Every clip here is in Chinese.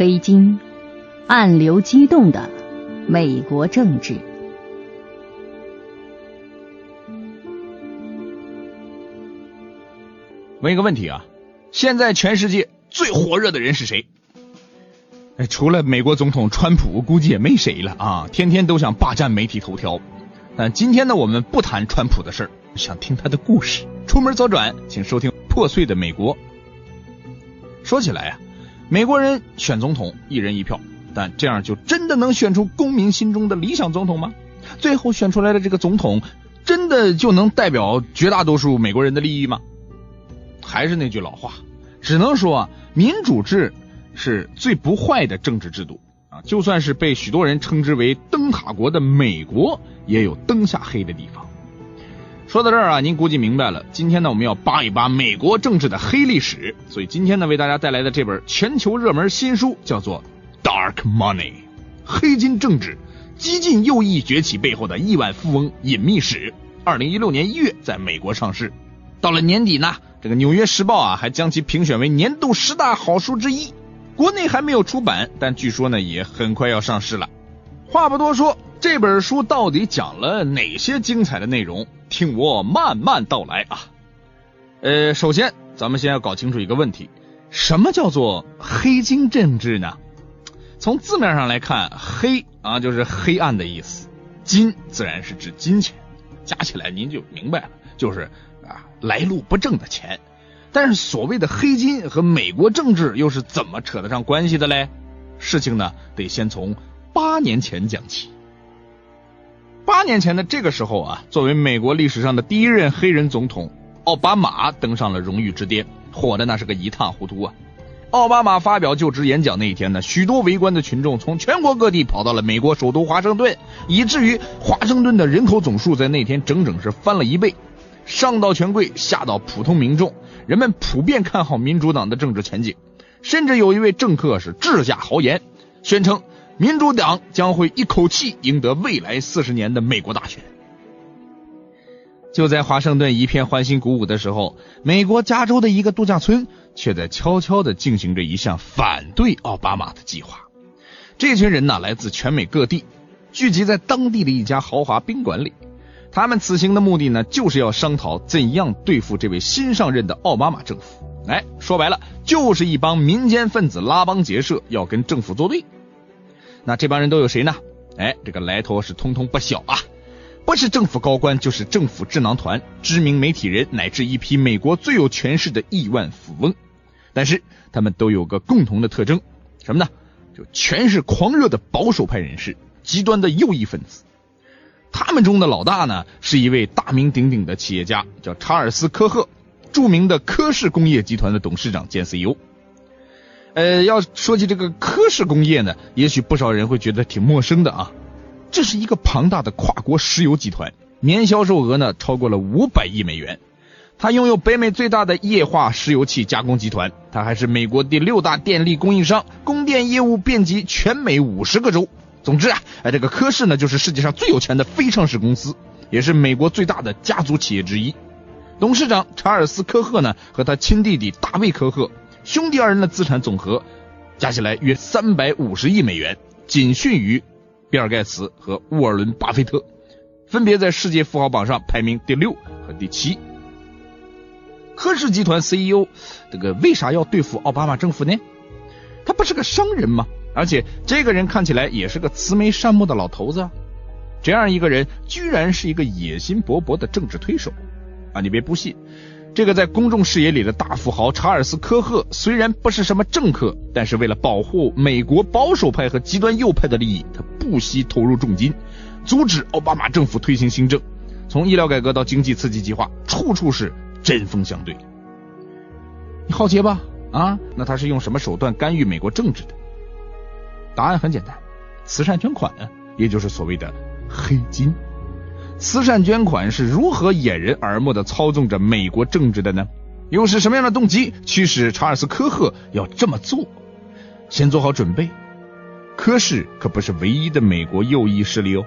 黑金，暗流激动的美国政治。问一个问题啊，现在全世界最火热的人是谁？哎，除了美国总统川普，估计也没谁了啊！天天都想霸占媒体头条。但今天呢，我们不谈川普的事儿，想听他的故事。出门左转，请收听《破碎的美国》。说起来啊，美国人选总统一人一票，但这样就真的能选出公民心中的理想总统吗？最后选出来的这个总统，真的就能代表绝大多数美国人的利益吗？还是那句老话，只能说，民主制是最不坏的政治制度啊。就算是被许多人称之为灯塔国的美国，也有灯下黑的地方。说到这儿啊，您估计明白了。今天呢，我们要扒一扒美国政治的黑历史。所以今天呢，为大家带来的这本全球热门新书叫做《Dark Money》，黑金政治，激进右翼崛起背后的亿万富翁隐秘史。二零一六年一月在美国上市，到了年底呢。这个《纽约时报》啊，还将其评选为年度十大好书之一。国内还没有出版，但据说呢，也很快要上市了。话不多说，这本书到底讲了哪些精彩的内容？听我慢慢道来啊。呃，首先，咱们先要搞清楚一个问题：什么叫做黑金政治呢？从字面上来看，黑啊就是黑暗的意思，金自然是指金钱，加起来您就明白了，就是啊。来路不正的钱，但是所谓的黑金和美国政治又是怎么扯得上关系的嘞？事情呢，得先从八年前讲起。八年前的这个时候啊，作为美国历史上的第一任黑人总统，奥巴马登上了荣誉之巅，火的那是个一塌糊涂啊！奥巴马发表就职演讲那一天呢，许多围观的群众从全国各地跑到了美国首都华盛顿，以至于华盛顿的人口总数在那天整整是翻了一倍。上到权贵，下到普通民众，人们普遍看好民主党的政治前景，甚至有一位政客是智驾豪言，宣称民主党将会一口气赢得未来四十年的美国大选。就在华盛顿一片欢欣鼓舞的时候，美国加州的一个度假村却在悄悄地进行着一项反对奥巴马的计划。这群人呢，来自全美各地，聚集在当地的一家豪华宾馆里。他们此行的目的呢，就是要商讨怎样对付这位新上任的奥巴马政府。哎，说白了，就是一帮民间分子拉帮结社，要跟政府作对。那这帮人都有谁呢？哎，这个来头是通通不小啊！不是政府高官，就是政府智囊团、知名媒体人，乃至一批美国最有权势的亿万富翁。但是他们都有个共同的特征，什么呢？就全是狂热的保守派人士，极端的右翼分子。他们中的老大呢，是一位大名鼎鼎的企业家，叫查尔斯·科赫，著名的科氏工业集团的董事长兼 CEO。呃，要说起这个科氏工业呢，也许不少人会觉得挺陌生的啊。这是一个庞大的跨国石油集团，年销售额呢超过了五百亿美元。它拥有北美最大的液化石油气加工集团，它还是美国第六大电力供应商，供电业务遍及全美五十个州。总之啊，哎，这个科氏呢，就是世界上最有钱的非上市公司，也是美国最大的家族企业之一。董事长查尔斯·科赫呢，和他亲弟弟大卫·科赫兄弟二人的资产总和加起来约三百五十亿美元，仅逊于比尔·盖茨和沃尔伦·巴菲特，分别在世界富豪榜上排名第六和第七。科氏集团 CEO 这个为啥要对付奥巴马政府呢？他不是个商人吗？而且这个人看起来也是个慈眉善目的老头子，这样一个人居然是一个野心勃勃的政治推手啊！你别不信，这个在公众视野里的大富豪查尔斯·科赫虽然不是什么政客，但是为了保护美国保守派和极端右派的利益，他不惜投入重金，阻止奥巴马政府推行新政，从医疗改革到经济刺激计划，处处是针锋相对。你好奇吧？啊，那他是用什么手段干预美国政治的？答案很简单，慈善捐款，也就是所谓的黑金。慈善捐款是如何掩人耳目的操纵着美国政治的呢？又是什么样的动机驱使查尔斯·科赫要这么做？先做好准备，科氏可不是唯一的美国右翼势力哦。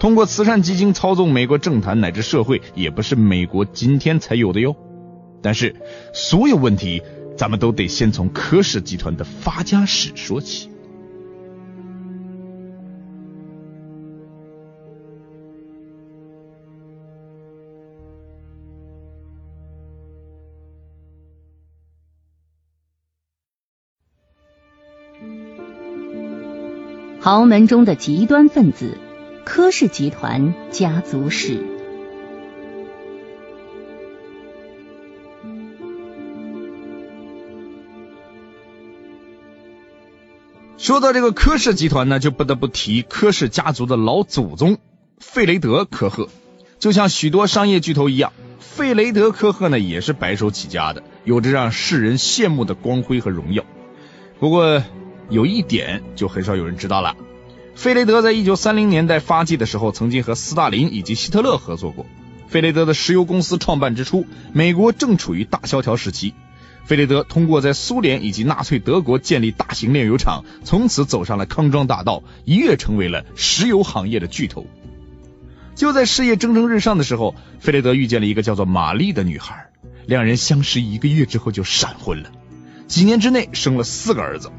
通过慈善基金操纵美国政坛乃至社会，也不是美国今天才有的哟。但是，所有问题咱们都得先从科氏集团的发家史说起。豪门中的极端分子——科氏集团家族史。说到这个科氏集团呢，就不得不提科氏家族的老祖宗费雷德·科赫。就像许多商业巨头一样，费雷德·科赫呢也是白手起家的，有着让世人羡慕的光辉和荣耀。不过有一点就很少有人知道了：费雷德在一九三零年代发迹的时候，曾经和斯大林以及希特勒合作过。费雷德的石油公司创办之初，美国正处于大萧条时期。费雷德通过在苏联以及纳粹德国建立大型炼油厂，从此走上了康庄大道，一跃成为了石油行业的巨头。就在事业蒸蒸日上的时候，费雷德遇见了一个叫做玛丽的女孩，两人相识一个月之后就闪婚了，几年之内生了四个儿子。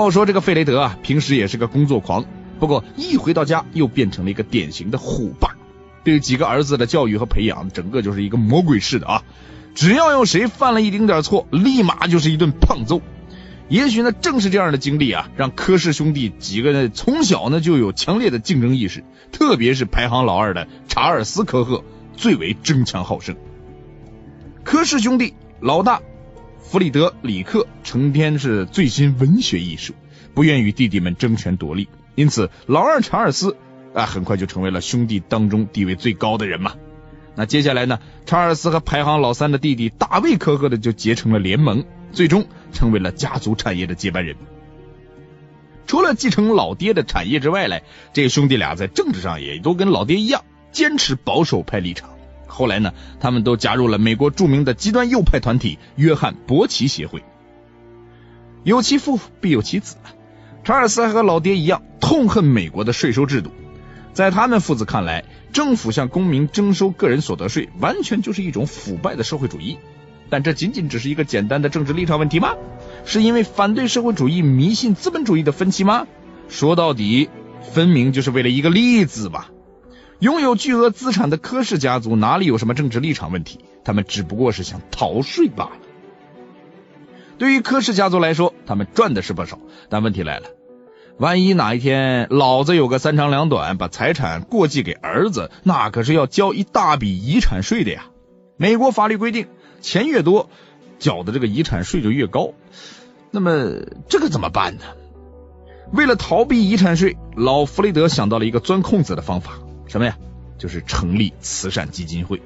要说这个费雷德啊，平时也是个工作狂，不过一回到家又变成了一个典型的虎爸，对几个儿子的教育和培养，整个就是一个魔鬼式的啊！只要有谁犯了一丁点错，立马就是一顿胖揍。也许呢，正是这样的经历啊，让科氏兄弟几个呢从小呢就有强烈的竞争意识，特别是排行老二的查尔斯·科赫最为争强好胜。科氏兄弟老大弗里德里克成天是醉心文学艺术，不愿与弟弟们争权夺利，因此老二查尔斯啊很快就成为了兄弟当中地位最高的人嘛。那接下来呢，查尔斯和排行老三的弟弟大卫·科赫的就结成了联盟。最终成为了家族产业的接班人。除了继承老爹的产业之外，嘞，这兄弟俩在政治上也都跟老爹一样，坚持保守派立场。后来呢，他们都加入了美国著名的极端右派团体约翰伯奇协会。有其父必有其子，查尔斯还和老爹一样痛恨美国的税收制度。在他们父子看来，政府向公民征收个人所得税，完全就是一种腐败的社会主义。但这仅仅只是一个简单的政治立场问题吗？是因为反对社会主义、迷信资本主义的分歧吗？说到底，分明就是为了一个利字吧。拥有巨额资产的科氏家族哪里有什么政治立场问题？他们只不过是想逃税罢了。对于科氏家族来说，他们赚的是不少，但问题来了，万一哪一天老子有个三长两短，把财产过继给儿子，那可是要交一大笔遗产税的呀。美国法律规定。钱越多，缴的这个遗产税就越高。那么这个怎么办呢？为了逃避遗产税，老弗雷德想到了一个钻空子的方法，什么呀？就是成立慈善基金会。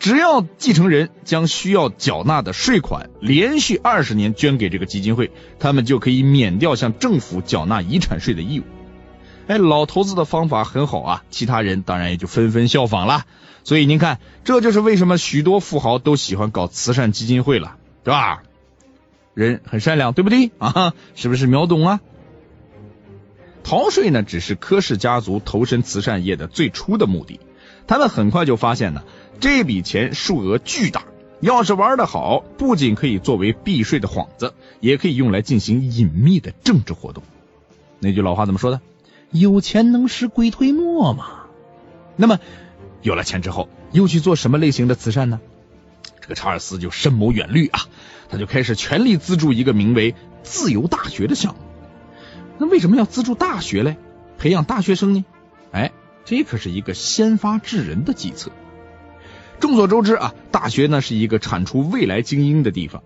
只要继承人将需要缴纳的税款连续二十年捐给这个基金会，他们就可以免掉向政府缴纳遗产税的义务。哎，老头子的方法很好啊，其他人当然也就纷纷效仿了。所以您看，这就是为什么许多富豪都喜欢搞慈善基金会了，对吧？人很善良，对不对啊？是不是秒懂啊？逃税呢，只是科氏家族投身慈善业的最初的目的。他们很快就发现呢，这笔钱数额巨大，要是玩的好，不仅可以作为避税的幌子，也可以用来进行隐秘的政治活动。那句老话怎么说的？有钱能使鬼推磨嘛？那么有了钱之后，又去做什么类型的慈善呢？这个查尔斯就深谋远虑啊，他就开始全力资助一个名为“自由大学”的项目。那为什么要资助大学嘞？培养大学生呢？哎，这可是一个先发制人的计策。众所周知啊，大学呢是一个产出未来精英的地方。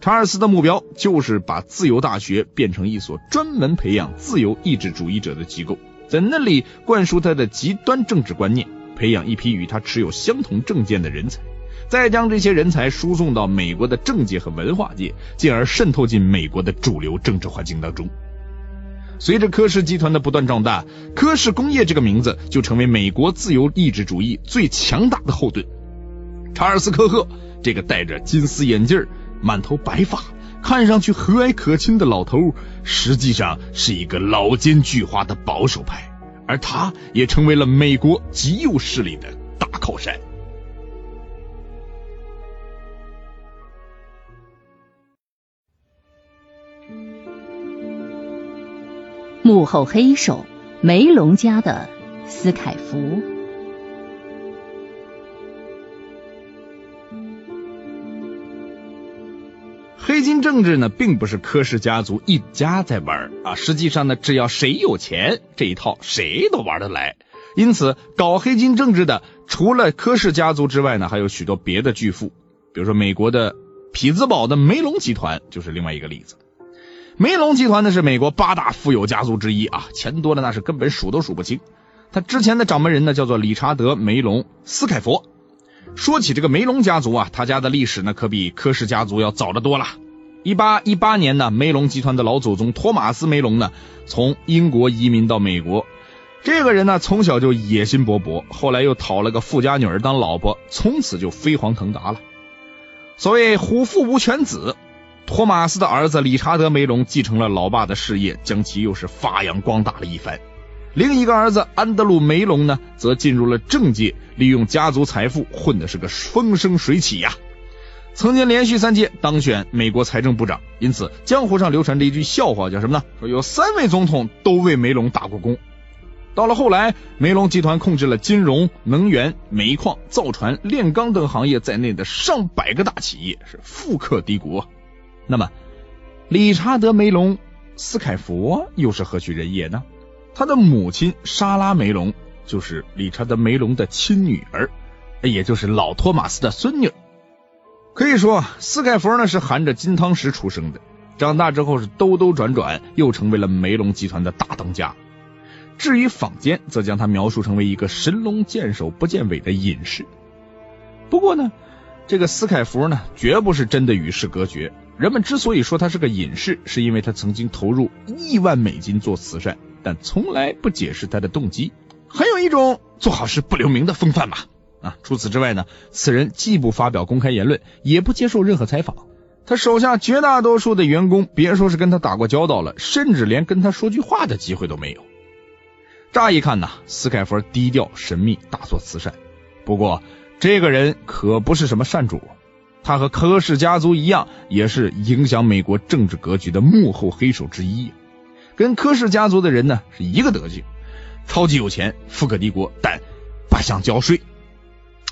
查尔斯的目标就是把自由大学变成一所专门培养自由意志主义者的机构，在那里灌输他的极端政治观念，培养一批与他持有相同政见的人才，再将这些人才输送到美国的政界和文化界，进而渗透进美国的主流政治环境当中。随着科氏集团的不断壮大，科氏工业这个名字就成为美国自由意志主义最强大的后盾。查尔斯·科赫这个戴着金丝眼镜。满头白发，看上去和蔼可亲的老头，实际上是一个老奸巨猾的保守派，而他也成为了美国极右势力的大靠山。幕后黑手，梅隆家的斯凯福。黑金政治呢，并不是柯氏家族一家在玩啊，实际上呢，只要谁有钱，这一套谁都玩得来。因此，搞黑金政治的，除了柯氏家族之外呢，还有许多别的巨富，比如说美国的匹兹堡的梅隆集团就是另外一个例子。梅隆集团呢是美国八大富有家族之一啊，钱多的那是根本数都数不清。他之前的掌门人呢叫做理查德·梅隆斯凯佛。说起这个梅隆家族啊，他家的历史呢可比柯氏家族要早得多了。一八一八年呢，梅隆集团的老祖宗托马斯·梅隆呢从英国移民到美国。这个人呢从小就野心勃勃，后来又讨了个富家女儿当老婆，从此就飞黄腾达了。所谓虎父无犬子，托马斯的儿子理查德·梅隆继承了老爸的事业，将其又是发扬光大了一番。另一个儿子安德鲁·梅隆呢，则进入了政界，利用家族财富混的是个风生水起呀。曾经连续三届当选美国财政部长，因此江湖上流传着一句笑话，叫什么呢？说有三位总统都为梅隆打过工。到了后来，梅隆集团控制了金融、能源、煤矿、造船、炼钢等行业在内的上百个大企业，是富可敌国。那么，理查德·梅隆斯凯佛又是何许人也呢？他的母亲莎拉梅隆就是理查德梅隆的亲女儿，也就是老托马斯的孙女。可以说，斯凯佛呢是含着金汤匙出生的，长大之后是兜兜转转，又成为了梅隆集团的大当家。至于坊间，则将他描述成为一个神龙见首不见尾的隐士。不过呢，这个斯凯佛呢，绝不是真的与世隔绝。人们之所以说他是个隐士，是因为他曾经投入亿万美金做慈善。但从来不解释他的动机，很有一种做好事不留名的风范吧。啊，除此之外呢，此人既不发表公开言论，也不接受任何采访。他手下绝大多数的员工，别说是跟他打过交道了，甚至连跟他说句话的机会都没有。乍一看呢，斯凯弗低调神秘，大做慈善。不过，这个人可不是什么善主，他和科氏家族一样，也是影响美国政治格局的幕后黑手之一。跟柯氏家族的人呢是一个德行，超级有钱，富可敌国，但不想交税。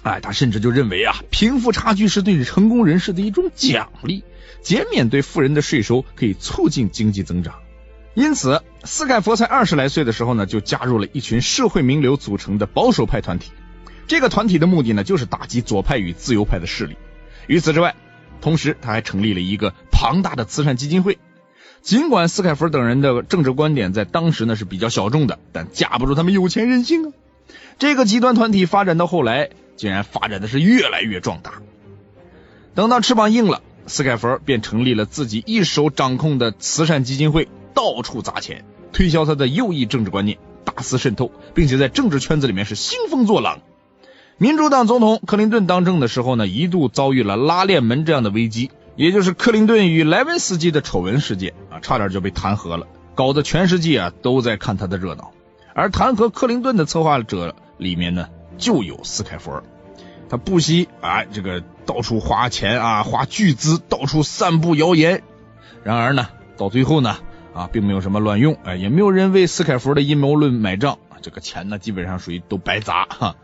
哎，他甚至就认为啊，贫富差距是对成功人士的一种奖励，减免对富人的税收可以促进经济增长。因此，斯凯佛才二十来岁的时候呢，就加入了一群社会名流组成的保守派团体。这个团体的目的呢，就是打击左派与自由派的势力。与此之外，同时他还成立了一个庞大的慈善基金会。尽管斯凯弗等人的政治观点在当时呢是比较小众的，但架不住他们有钱任性啊！这个极端团体发展到后来，竟然发展的是越来越壮大。等到翅膀硬了，斯凯弗便成立了自己一手掌控的慈善基金会，到处砸钱，推销他的右翼政治观念，大肆渗透，并且在政治圈子里面是兴风作浪。民主党总统克林顿当政的时候呢，一度遭遇了拉链门这样的危机。也就是克林顿与莱文斯基的丑闻事件啊，差点就被弹劾了，搞得全世界啊都在看他的热闹。而弹劾克林顿的策划者里面呢，就有斯凯弗尔，他不惜啊这个到处花钱啊，花巨资到处散布谣言。然而呢，到最后呢啊，并没有什么卵用，哎，也没有人为斯凯弗的阴谋论买账，这个钱呢基本上属于都白砸哈。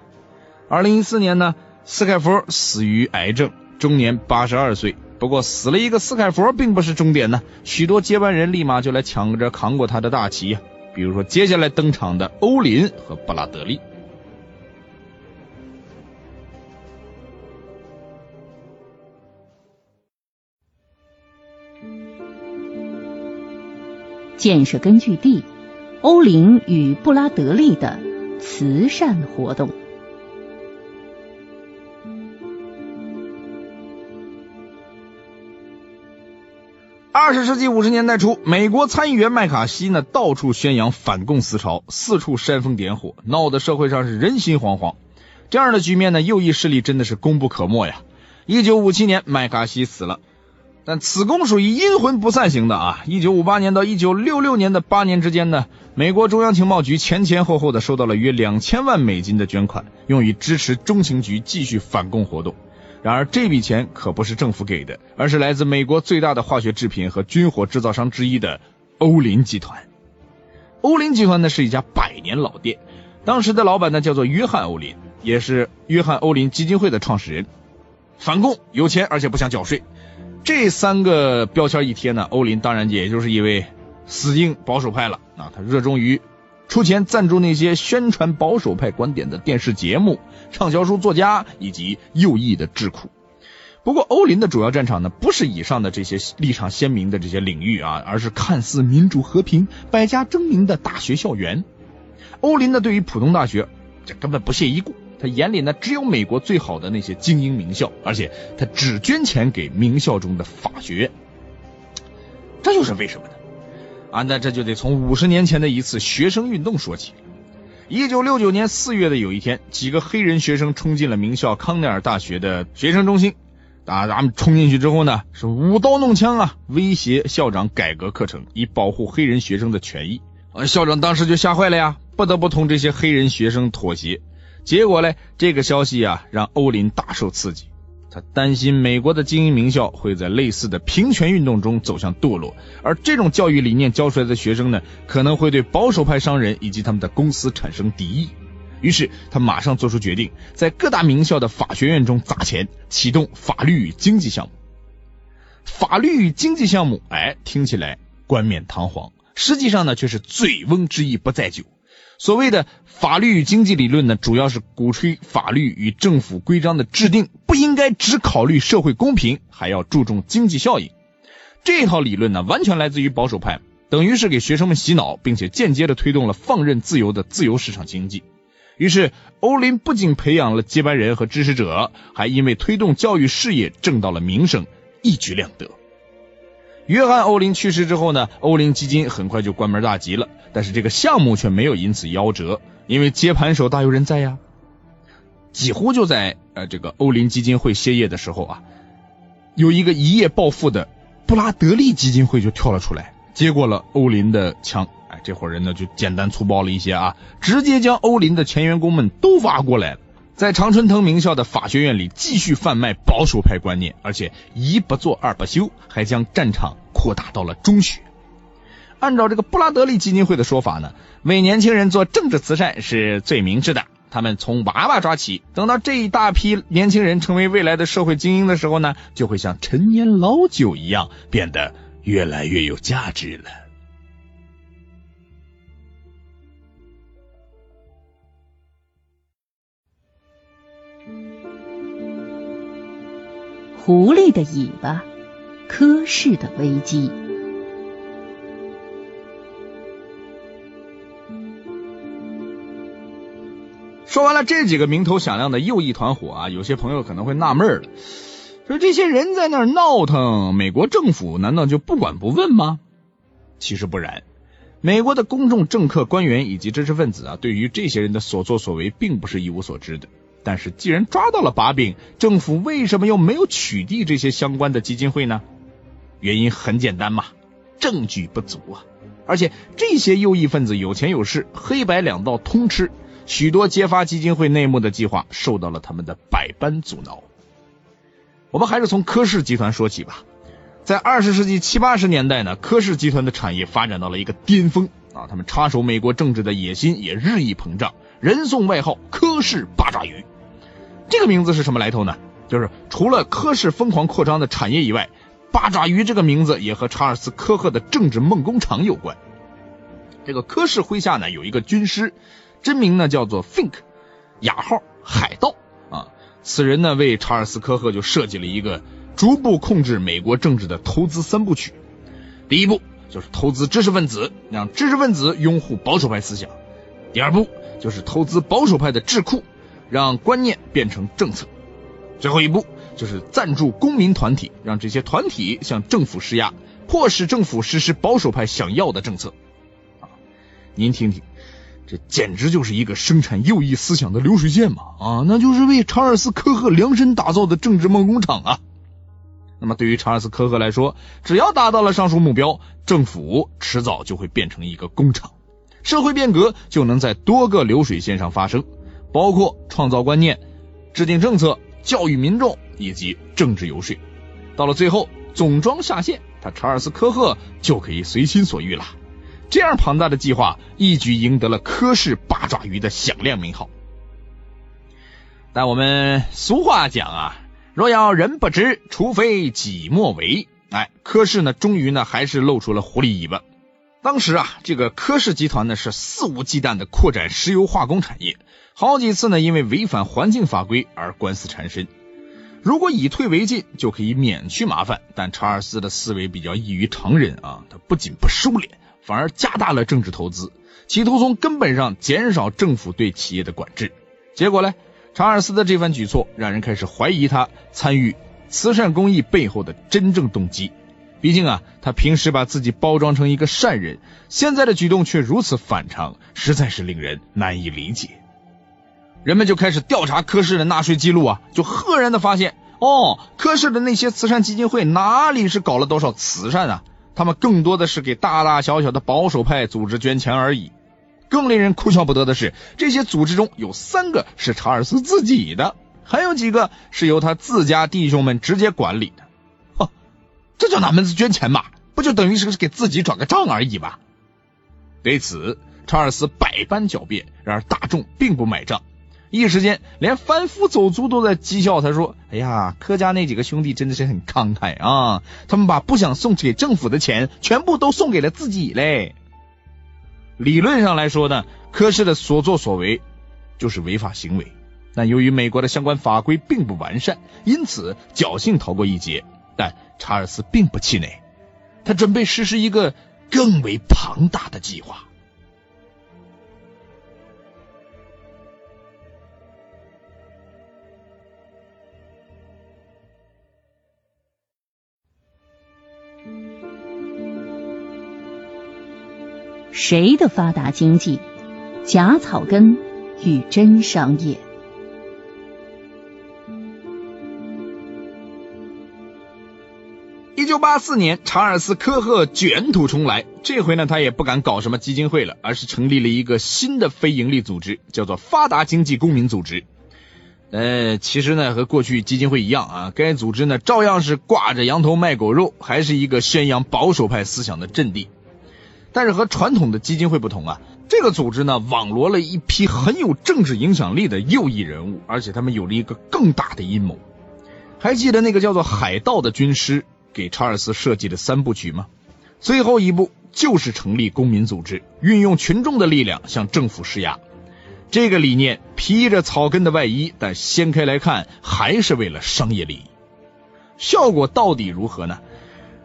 二零一四年呢，斯凯佛死于癌症，终年八十二岁。不过死了一个斯凯佛并不是终点呢，许多接班人立马就来抢着扛过他的大旗呀。比如说接下来登场的欧林和布拉德利。建设根据地：欧林与布拉德利的慈善活动。二十世纪五十年代初，美国参议员麦卡锡呢到处宣扬反共思潮，四处煽风点火，闹得社会上是人心惶惶。这样的局面呢，右翼势力真的是功不可没呀。一九五七年，麦卡锡死了，但此功属于阴魂不散型的啊。一九五八年到一九六六年的八年之间呢，美国中央情报局前前后后的收到了约两千万美金的捐款，用于支持中情局继续反共活动。然而，这笔钱可不是政府给的，而是来自美国最大的化学制品和军火制造商之一的欧林集团。欧林集团呢是一家百年老店，当时的老板呢叫做约翰·欧林，也是约翰·欧林基金会的创始人。反共有钱，而且不想缴税。这三个标签一贴呢，欧林当然也就是一位死硬保守派了啊，他热衷于出钱赞助那些宣传保守派观点的电视节目、畅销书作家以及右翼的智库。不过，欧林的主要战场呢，不是以上的这些立场鲜明的这些领域啊，而是看似民主和平、百家争鸣的大学校园。欧林呢，对于普通大学，这根本不屑一顾。他眼里呢，只有美国最好的那些精英名校，而且他只捐钱给名校中的法学院。这就是为什么呢？啊，那这就得从五十年前的一次学生运动说起。一九六九年四月的有一天，几个黑人学生冲进了名校康奈尔大学的学生中心。啊，咱们冲进去之后呢，是舞刀弄枪啊，威胁校长改革课程，以保护黑人学生的权益。啊，校长当时就吓坏了呀，不得不同这些黑人学生妥协。结果呢，这个消息啊，让欧林大受刺激。他担心美国的精英名校会在类似的平权运动中走向堕落，而这种教育理念教出来的学生呢，可能会对保守派商人以及他们的公司产生敌意。于是他马上做出决定，在各大名校的法学院中砸钱，启动法律与经济项目。法律与经济项目，哎，听起来冠冕堂皇，实际上呢却是醉翁之意不在酒。所谓的法律与经济理论呢，主要是鼓吹法律与政府规章的制定不应该只考虑社会公平，还要注重经济效益。这套理论呢，完全来自于保守派，等于是给学生们洗脑，并且间接的推动了放任自由的自由市场经济。于是，欧林不仅培养了接班人和支持者，还因为推动教育事业挣到了名声，一举两得。约翰·欧林去世之后呢，欧林基金很快就关门大吉了。但是这个项目却没有因此夭折，因为接盘手大有人在呀。几乎就在呃这个欧林基金会歇业的时候啊，有一个一夜暴富的布拉德利基金会就跳了出来，接过了欧林的枪。哎，这伙人呢就简单粗暴了一些啊，直接将欧林的前员工们都挖过来了，在常春藤名校的法学院里继续贩卖保守派观念，而且一不做二不休，还将战场扩大到了中学。按照这个布拉德利基金会的说法呢，为年轻人做政治慈善是最明智的。他们从娃娃抓起，等到这一大批年轻人成为未来的社会精英的时候呢，就会像陈年老酒一样，变得越来越有价值了。狐狸的尾巴，科氏的危机。说完了这几个名头响亮的右翼团伙啊，有些朋友可能会纳闷了，说这些人在那儿闹腾，美国政府难道就不管不问吗？其实不然，美国的公众、政客、官员以及知识分子啊，对于这些人的所作所为并不是一无所知的。但是，既然抓到了把柄，政府为什么又没有取缔这些相关的基金会呢？原因很简单嘛，证据不足啊！而且这些右翼分子有钱有势，黑白两道通吃，许多揭发基金会内幕的计划受到了他们的百般阻挠。我们还是从科氏集团说起吧。在二十世纪七八十年代呢，科氏集团的产业发展到了一个巅峰啊，他们插手美国政治的野心也日益膨胀，人送外号“科氏八爪鱼”。这个名字是什么来头呢？就是除了科氏疯狂扩张的产业以外，八爪鱼这个名字也和查尔斯·科赫的政治梦工厂有关。这个科氏麾下呢有一个军师，真名呢叫做 Fink，雅号海盗啊。此人呢为查尔斯·科赫就设计了一个逐步控制美国政治的投资三部曲。第一步就是投资知识分子，让知识分子拥护保守派思想；第二步就是投资保守派的智库。让观念变成政策，最后一步就是赞助公民团体，让这些团体向政府施压，迫使政府实施保守派想要的政策。啊，您听听，这简直就是一个生产右翼思想的流水线嘛！啊，那就是为查尔斯·科赫量身打造的政治梦工厂啊。那么对于查尔斯·科赫来说，只要达到了上述目标，政府迟早就会变成一个工厂，社会变革就能在多个流水线上发生。包括创造观念、制定政策、教育民众以及政治游说，到了最后总装下线，他查尔斯·科赫就可以随心所欲了。这样庞大的计划一举赢得了科氏八爪鱼的响亮名号。但我们俗话讲啊，若要人不知，除非己莫为。哎，科氏呢，终于呢，还是露出了狐狸尾巴。当时啊，这个柯氏集团呢，是肆无忌惮的扩展石油化工产业，好几次呢，因为违反环境法规而官司缠身。如果以退为进，就可以免去麻烦。但查尔斯的思维比较异于常人啊，他不仅不收敛，反而加大了政治投资，企图从根本上减少政府对企业的管制。结果呢，查尔斯的这番举措让人开始怀疑他参与慈善公益背后的真正动机。毕竟啊，他平时把自己包装成一个善人，现在的举动却如此反常，实在是令人难以理解。人们就开始调查科氏的纳税记录啊，就赫然的发现，哦，科氏的那些慈善基金会哪里是搞了多少慈善啊？他们更多的是给大大小小的保守派组织捐钱而已。更令人哭笑不得的是，这些组织中有三个是查尔斯自己的，还有几个是由他自家弟兄们直接管理的。这叫哪门子捐钱嘛？不就等于是给自己转个账而已吗？对此，查尔斯百般狡辩，然而大众并不买账。一时间，连贩夫走卒都在讥笑他，说：“哎呀，柯家那几个兄弟真的是很慷慨啊！他们把不想送给政府的钱，全部都送给了自己嘞。”理论上来说呢，柯氏的所作所为就是违法行为，但由于美国的相关法规并不完善，因此侥幸逃过一劫。但查尔斯并不气馁，他准备实施一个更为庞大的计划。谁的发达经济？假草根与真商业。一九八四年，查尔斯·科赫卷土重来，这回呢，他也不敢搞什么基金会了，而是成立了一个新的非营利组织，叫做发达经济公民组织。呃，其实呢，和过去基金会一样啊，该组织呢，照样是挂着羊头卖狗肉，还是一个宣扬保守派思想的阵地。但是和传统的基金会不同啊，这个组织呢网罗了一批很有政治影响力的右翼人物，而且他们有了一个更大的阴谋。还记得那个叫做海盗的军师给查尔斯设计的三部曲吗？最后一步就是成立公民组织，运用群众的力量向政府施压。这个理念披着草根的外衣，但掀开来看还是为了商业利益。效果到底如何呢？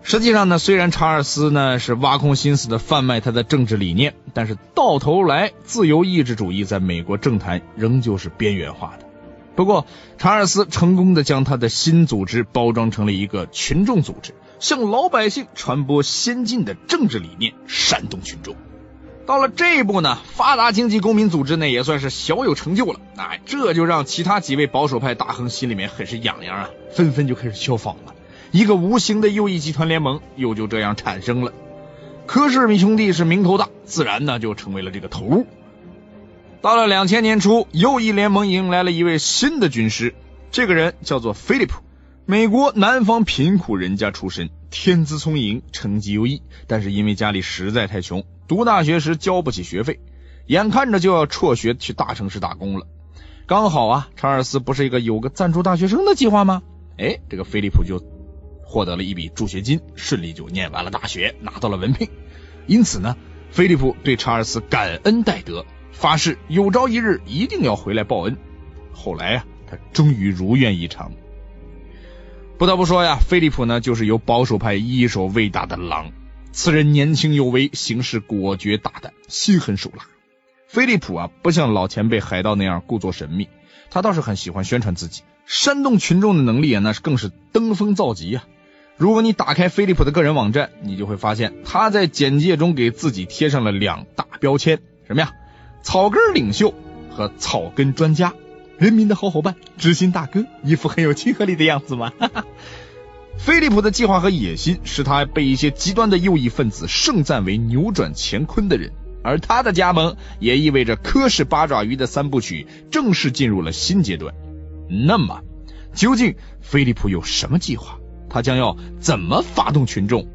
实际上呢，虽然查尔斯呢是挖空心思的贩卖他的政治理念，但是到头来，自由意志主义在美国政坛仍旧是边缘化的。不过，查尔斯成功的将他的新组织包装成了一个群众组织，向老百姓传播先进的政治理念，煽动群众。到了这一步呢，发达经济公民组织呢也算是小有成就了。哎，这就让其他几位保守派大亨心里面很是痒痒啊，纷纷就开始效仿了。一个无形的右翼集团联盟又就这样产生了。科氏米兄弟是名头大，自然呢就成为了这个头。到了两千年初，右翼联盟迎来了一位新的军师，这个人叫做菲利普，美国南方贫苦人家出身，天资聪颖，成绩优异，但是因为家里实在太穷，读大学时交不起学费，眼看着就要辍学去大城市打工了。刚好啊，查尔斯不是一个有个赞助大学生的计划吗？哎，这个菲利普就。获得了一笔助学金，顺利就念完了大学，拿到了文凭。因此呢，菲利普对查尔斯感恩戴德，发誓有朝一日一定要回来报恩。后来啊，他终于如愿以偿。不得不说呀，菲利普呢，就是由保守派一手喂大的狼。此人年轻有为，行事果决大胆，心狠手辣。菲利普啊，不像老前辈海盗那样故作神秘，他倒是很喜欢宣传自己，煽动群众的能力啊，那是更是登峰造极啊。如果你打开菲利普的个人网站，你就会发现他在简介中给自己贴上了两大标签，什么呀？草根领袖和草根专家，人民的好伙伴，知心大哥，一副很有亲和力的样子吗？飞利浦的计划和野心使他被一些极端的右翼分子盛赞为扭转乾坤的人，而他的加盟也意味着科氏八爪鱼的三部曲正式进入了新阶段。那么，究竟飞利浦有什么计划？他将要怎么发动群众？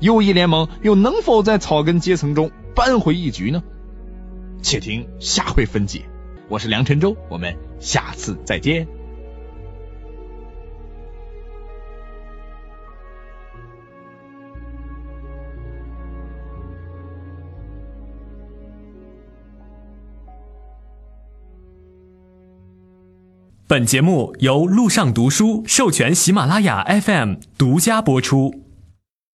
右翼联盟又能否在草根阶层中扳回一局呢？且听下回分解。我是梁晨洲，我们下次再见。本节目由路上读书授权喜马拉雅 FM 独家播出。